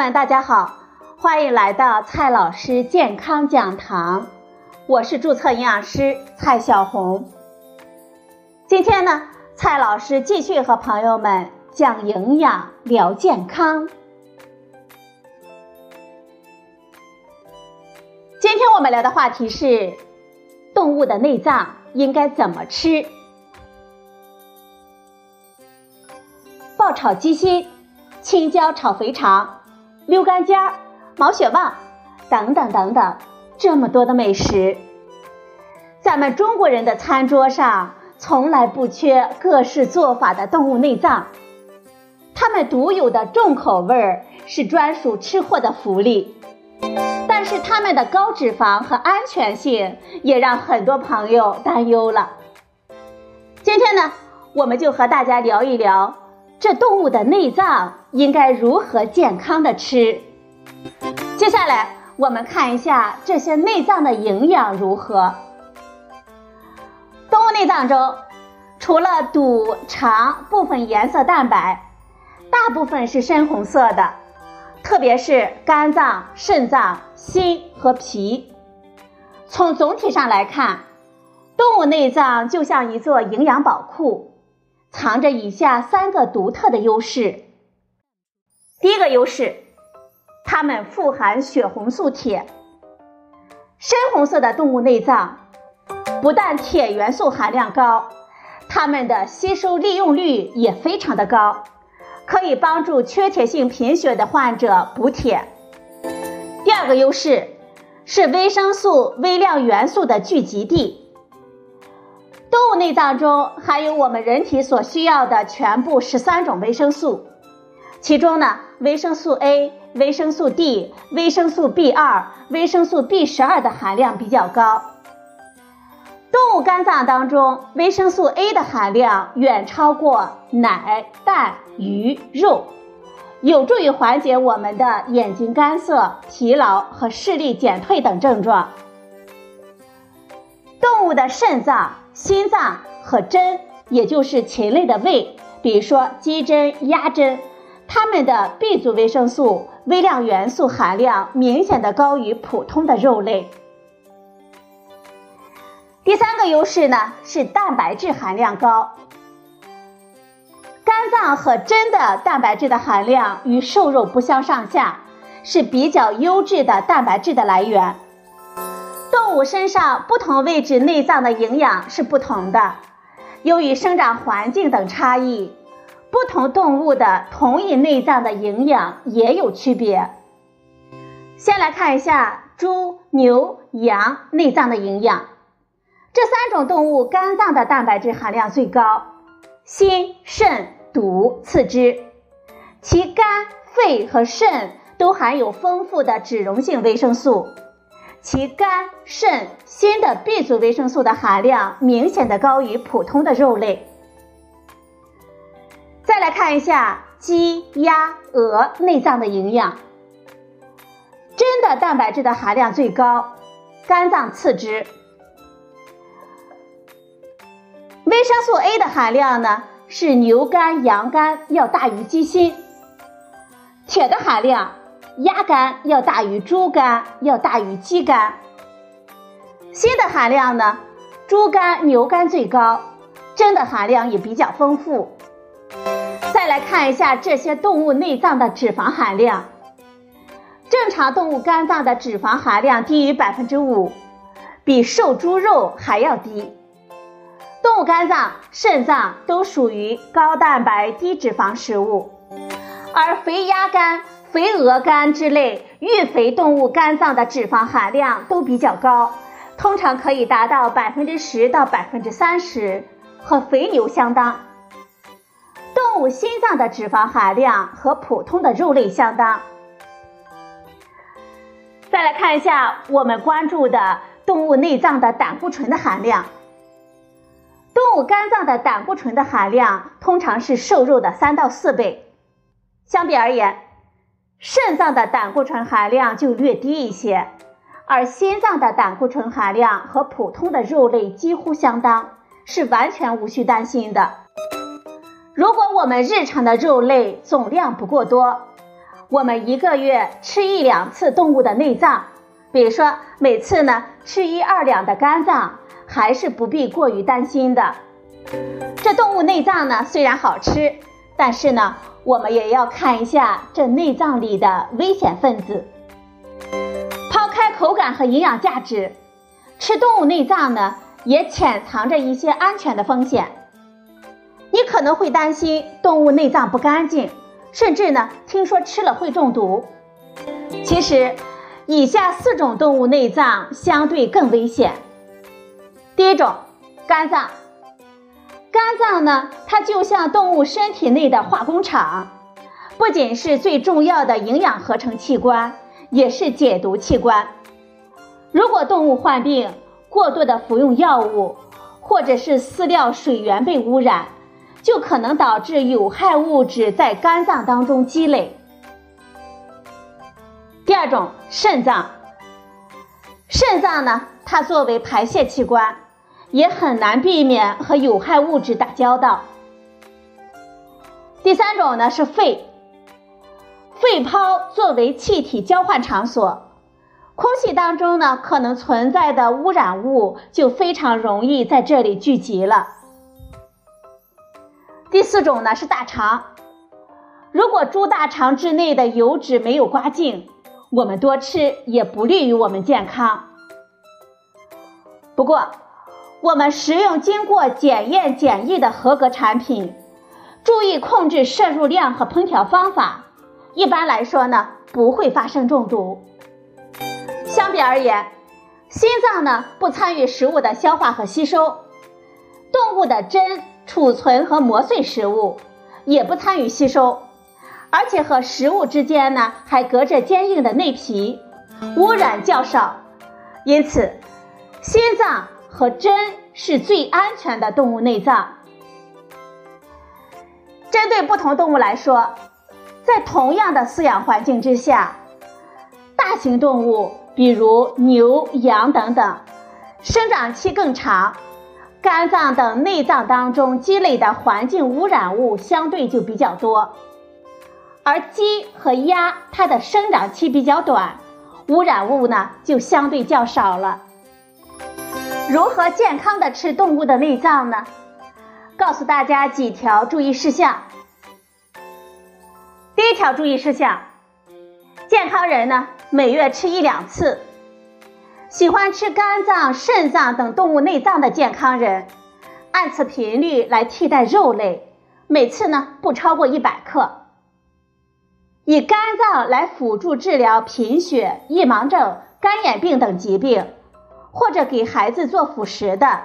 们，大家好，欢迎来到蔡老师健康讲堂，我是注册营养师蔡小红。今天呢，蔡老师继续和朋友们讲营养、聊健康。今天我们聊的话题是动物的内脏应该怎么吃？爆炒鸡心、青椒炒肥肠、溜肝尖儿、毛血旺等等等等，这么多的美食，咱们中国人的餐桌上从来不缺各式做法的动物内脏，它们独有的重口味儿是专属吃货的福利。但是它们的高脂肪和安全性也让很多朋友担忧了。今天呢，我们就和大家聊一聊这动物的内脏应该如何健康的吃。接下来我们看一下这些内脏的营养如何。动物内脏中，除了肚、肠部分颜色蛋白，大部分是深红色的。特别是肝脏、肾脏、心和脾。从总体上来看，动物内脏就像一座营养宝库，藏着以下三个独特的优势。第一个优势，它们富含血红素铁。深红色的动物内脏不但铁元素含量高，它们的吸收利用率也非常的高。可以帮助缺铁性贫血的患者补铁。第二个优势是维生素微量元素的聚集地。动物内脏中含有我们人体所需要的全部十三种维生素，其中呢，维生素 A、维生素 D、维生素 B 二、维生素 B 十二的含量比较高。动物肝脏当中，维生素 A 的含量远超过奶、蛋、鱼、肉，有助于缓解我们的眼睛干涩、疲劳和视力减退等症状。动物的肾脏、心脏和针，也就是禽类的胃，比如说鸡胗、鸭胗，它们的 B 族维生素、微量元素含量明显的高于普通的肉类。第三个优势呢是蛋白质含量高，肝脏和真的蛋白质的含量与瘦肉不相上下，是比较优质的蛋白质的来源。动物身上不同位置内脏的营养是不同的，由于生长环境等差异，不同动物的同一内脏的营养也有区别。先来看一下猪、牛、羊内脏的营养。这三种动物肝脏的蛋白质含量最高，心、肾、肚次之。其肝、肺和肾都含有丰富的脂溶性维生素，其肝、肾、心的 B 族维生素的含量明显的高于普通的肉类。再来看一下鸡、鸭、鹅内脏的营养，真的蛋白质的含量最高，肝脏次之。维生素 A 的含量呢是牛肝、羊肝要大于鸡心，铁的含量鸭肝要大于猪肝，要大于鸡肝。锌的含量呢，猪肝、牛肝最高，真的含量也比较丰富。来看一下这些动物内脏的脂肪含量，正常动物肝脏的脂肪含量低于百分之五，比瘦猪肉还要低。动物肝脏、肾脏都属于高蛋白低脂肪食物，而肥鸭肝、肥鹅肝之类育肥动物肝脏的脂肪含量都比较高，通常可以达到百分之十到百分之三十，和肥牛相当。动物心脏的脂肪含量和普通的肉类相当。再来看一下我们关注的动物内脏的胆固醇的含量。动物肝脏的胆固醇的含量通常是瘦肉的三到四倍，相比而言，肾脏的胆固醇含量就略低一些，而心脏的胆固醇含量和普通的肉类几乎相当，是完全无需担心的。如果我们日常的肉类总量不过多，我们一个月吃一两次动物的内脏，比如说每次呢吃一二两的肝脏，还是不必过于担心的。这动物内脏呢虽然好吃，但是呢我们也要看一下这内脏里的危险分子。抛开口感和营养价值，吃动物内脏呢也潜藏着一些安全的风险。你可能会担心动物内脏不干净。甚至呢，听说吃了会中毒。其实，以下四种动物内脏相对更危险。第一种，肝脏。肝脏呢，它就像动物身体内的化工厂，不仅是最重要的营养合成器官，也是解毒器官。如果动物患病，过度的服用药物，或者是饲料水源被污染。就可能导致有害物质在肝脏当中积累。第二种，肾脏。肾脏呢，它作为排泄器官，也很难避免和有害物质打交道。第三种呢是肺。肺泡作为气体交换场所，空气当中呢可能存在的污染物就非常容易在这里聚集了。第四种呢是大肠，如果猪大肠之内的油脂没有刮净，我们多吃也不利于我们健康。不过，我们食用经过检验检疫的合格产品，注意控制摄入量和烹调方法，一般来说呢不会发生中毒。相比而言，心脏呢不参与食物的消化和吸收，动物的针。储存和磨碎食物，也不参与吸收，而且和食物之间呢还隔着坚硬的内皮，污染较少，因此心脏和针是最安全的动物内脏。针对不同动物来说，在同样的饲养环境之下，大型动物比如牛、羊等等，生长期更长。肝脏等内脏当中积累的环境污染物相对就比较多，而鸡和鸭它的生长期比较短，污染物呢就相对较少了。如何健康的吃动物的内脏呢？告诉大家几条注意事项。第一条注意事项，健康人呢每月吃一两次。喜欢吃肝脏、肾脏等动物内脏的健康人，按此频率来替代肉类，每次呢不超过一百克。以肝脏来辅助治疗贫血、易盲症、干眼病等疾病，或者给孩子做辅食的，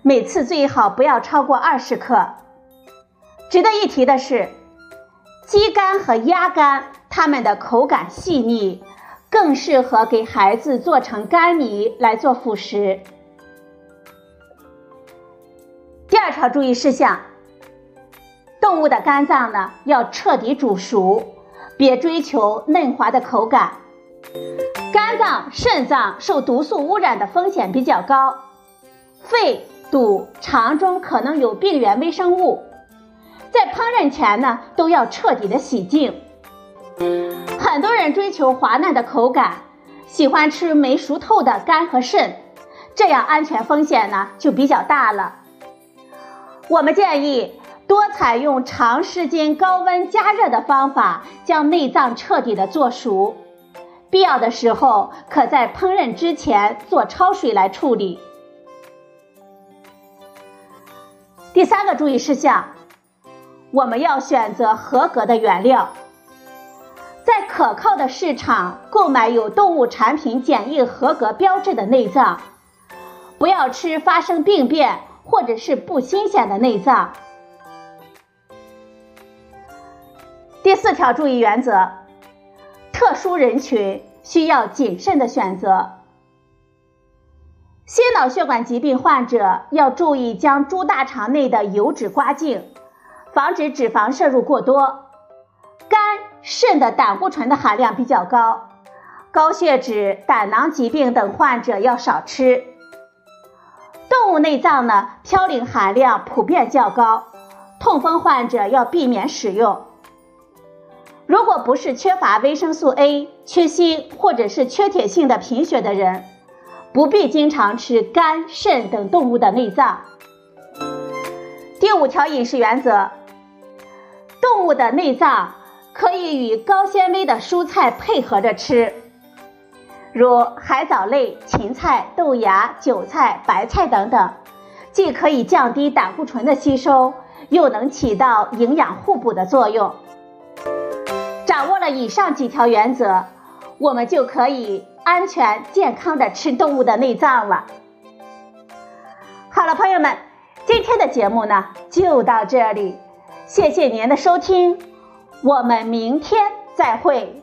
每次最好不要超过二十克。值得一提的是，鸡肝和鸭肝，它们的口感细腻。更适合给孩子做成干泥来做辅食。第二条注意事项：动物的肝脏呢要彻底煮熟，别追求嫩滑的口感。肝脏、肾脏受毒素污染的风险比较高，肺、肚、肠中可能有病原微生物，在烹饪前呢都要彻底的洗净。很多人追求滑嫩的口感，喜欢吃没熟透的肝和肾，这样安全风险呢就比较大了。我们建议多采用长时间高温加热的方法，将内脏彻底的做熟。必要的时候，可在烹饪之前做焯水来处理。第三个注意事项，我们要选择合格的原料。在可靠的市场购买有动物产品检疫合格标志的内脏，不要吃发生病变或者是不新鲜的内脏。第四条注意原则：特殊人群需要谨慎的选择。心脑血管疾病患者要注意将猪大肠内的油脂刮净，防止脂肪摄入过多。肾的胆固醇的含量比较高，高血脂、胆囊疾病等患者要少吃。动物内脏呢，嘌呤含量普遍较高，痛风患者要避免使用。如果不是缺乏维生素 A、缺锌或者是缺铁性的贫血的人，不必经常吃肝、肾等动物的内脏。第五条饮食原则：动物的内脏可以与高纤维的蔬菜配合着吃，如海藻类、芹菜、豆芽、韭菜、白菜等等，既可以降低胆固醇的吸收，又能起到营养互补的作用。掌握了以上几条原则，我们就可以安全健康的吃动物的内脏了。好了，朋友们，今天的节目呢就到这里，谢谢您的收听，我们明天再会。